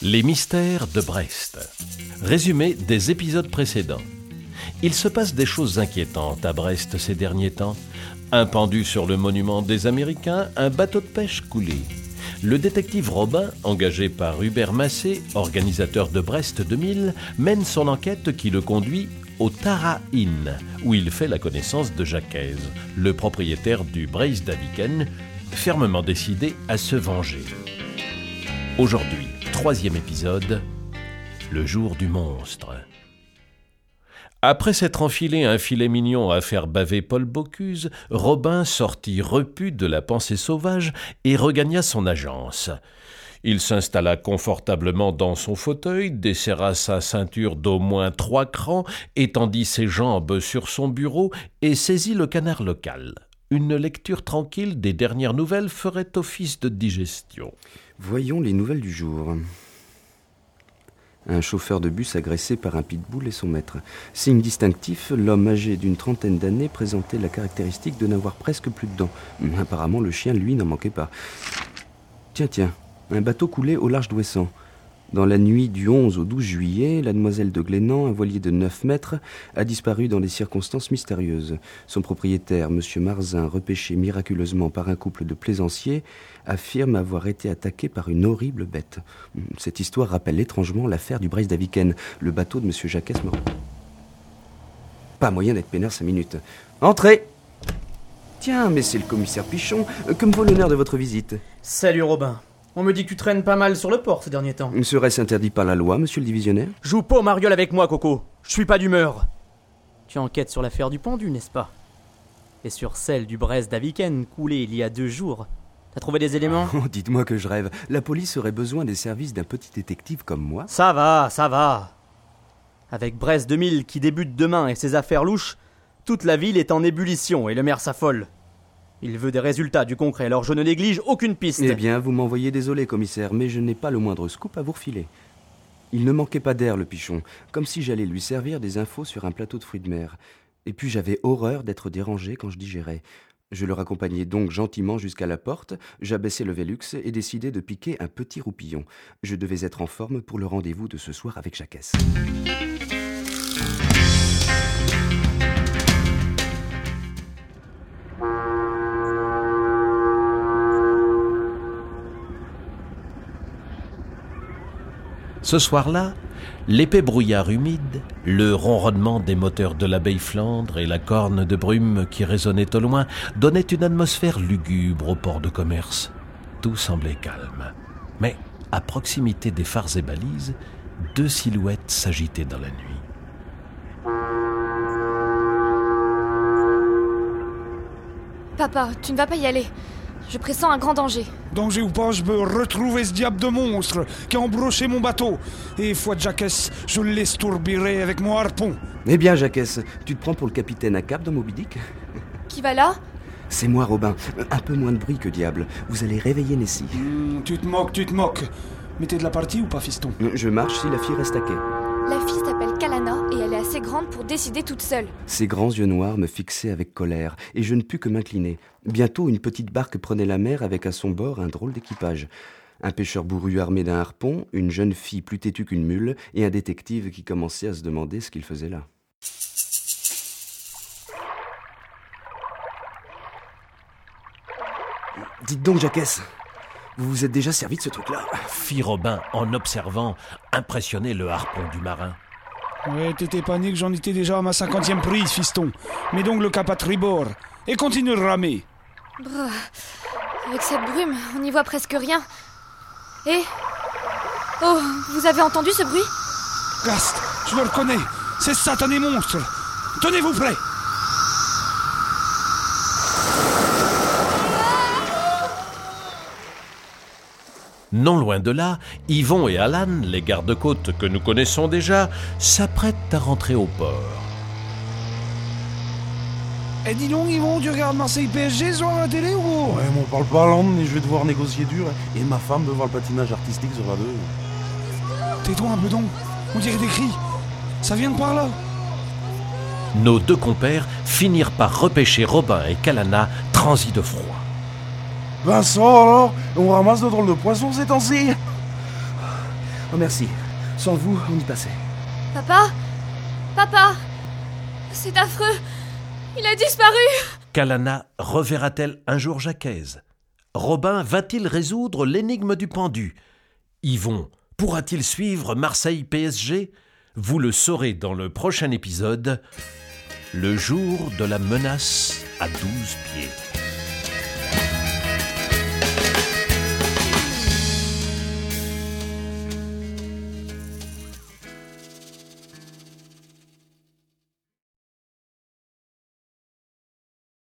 Les mystères de Brest. Résumé des épisodes précédents. Il se passe des choses inquiétantes à Brest ces derniers temps. Un pendu sur le monument des Américains, un bateau de pêche coulé. Le détective Robin, engagé par Hubert Massé, organisateur de Brest 2000, mène son enquête qui le conduit au Tara Inn, où il fait la connaissance de Jacques le propriétaire du Brace Daviken, fermement décidé à se venger. Aujourd'hui, troisième épisode, le jour du monstre. Après s'être enfilé un filet mignon à faire baver Paul Bocuse, Robin sortit repu de la pensée sauvage et regagna son agence. Il s'installa confortablement dans son fauteuil, desserra sa ceinture d'au moins trois crans, étendit ses jambes sur son bureau et saisit le canard local. Une lecture tranquille des dernières nouvelles ferait office de digestion. Voyons les nouvelles du jour. Un chauffeur de bus agressé par un pitbull et son maître. Signe distinctif, l'homme âgé d'une trentaine d'années présentait la caractéristique de n'avoir presque plus de dents. Apparemment, le chien, lui, n'en manquait pas. Tiens, tiens, un bateau coulé au large d'Ouessant. Dans la nuit du 11 au 12 juillet, la demoiselle de Glénan, un voilier de 9 mètres, a disparu dans des circonstances mystérieuses. Son propriétaire, M. Marzin, repêché miraculeusement par un couple de plaisanciers, affirme avoir été attaqué par une horrible bête. Cette histoire rappelle étrangement l'affaire du Brace d'Aviken, le bateau de M. Jacques Pas moyen d'être peinard cinq minutes. Entrez Tiens, mais c'est le commissaire Pichon. Que me vaut l'honneur de votre visite? Salut Robin. On me dit que tu traînes pas mal sur le port ces derniers temps. Serait-ce interdit par la loi, monsieur le divisionnaire Joue pas au mariole avec moi, Coco. Je suis pas d'humeur. Tu enquêtes sur l'affaire du pendu, n'est-ce pas? Et sur celle du Brest d'Aviken, coulée il y a deux jours. T'as trouvé des éléments? Oh, Dites-moi que je rêve. La police aurait besoin des services d'un petit détective comme moi Ça va, ça va. Avec Brest 2000 qui débute demain et ses affaires louches, toute la ville est en ébullition et le maire s'affole. Il veut des résultats, du concret, alors je ne néglige aucune piste. Eh bien, vous m'envoyez désolé, commissaire, mais je n'ai pas le moindre scoop à vous refiler. Il ne manquait pas d'air, le pichon, comme si j'allais lui servir des infos sur un plateau de fruits de mer. Et puis j'avais horreur d'être dérangé quand je digérais. Je le raccompagnai donc gentiment jusqu'à la porte, j'abaissai le Velux et décidai de piquer un petit roupillon. Je devais être en forme pour le rendez-vous de ce soir avec Jacques. Ce soir-là, l'épais brouillard humide, le ronronnement des moteurs de l'abeille Flandre et la corne de brume qui résonnait au loin donnaient une atmosphère lugubre au port de commerce. Tout semblait calme. Mais, à proximité des phares et balises, deux silhouettes s'agitaient dans la nuit. Papa, tu ne vas pas y aller. Je pressens un grand danger. Danger ou pas, je veux retrouver ce diable de monstre qui a embroché mon bateau. Et foi de Jacques, je le laisse tourbirer avec mon harpon. Eh bien, Jacques, tu te prends pour le capitaine à cap dans Moby Dick? Qui va là? C'est moi, Robin. Un peu moins de bruit que diable. Vous allez réveiller Nessie. Hmm, tu te moques, tu te moques. Mais t'es de la partie ou pas, fiston? Je marche si la fille reste à quai. La fille s'appelle assez grande pour décider toute seule. Ses grands yeux noirs me fixaient avec colère, et je ne pus que m'incliner. Bientôt, une petite barque prenait la mer avec à son bord un drôle d'équipage. Un pêcheur bourru armé d'un harpon, une jeune fille plus têtue qu'une mule, et un détective qui commençait à se demander ce qu'il faisait là. Dites donc, Jacques, vous vous êtes déjà servi de ce truc-là? Fit Robin en observant, impressionné le harpon du marin. Ouais, t'étais panique, j'en étais déjà à ma cinquantième prise, fiston. Mets donc le cap à tribord et continue de ramer. Brrr. Avec cette brume, on n'y voit presque rien. Et? Oh, vous avez entendu ce bruit? Gast, je le reconnais. C'est satané monstre. Tenez-vous prêts. Non loin de là, Yvon et Alan, les gardes-côtes que nous connaissons déjà, s'apprêtent à rentrer au port. Eh dis donc, Yvon, tu regardes Marseille PSG sur la télé ou? Ouais, mais on parle pas langue, mais je vais devoir négocier dur. Et ma femme veut voir le patinage artistique sur la 2. Tais-toi un peu donc. On dirait des cris. Ça vient de par là. Nos deux compères finirent par repêcher Robin et Kalana, transis de froid. Vincent, alors On ramasse de drôles de poissons ces temps-ci. Oh merci. Sans vous, on y passait. Papa? Papa? C'est affreux. Il a disparu. Kalana reverra-t-elle un jour Jacques Robin va-t-il résoudre l'énigme du pendu? Yvon pourra-t-il suivre Marseille PSG Vous le saurez dans le prochain épisode, le jour de la menace à douze pieds.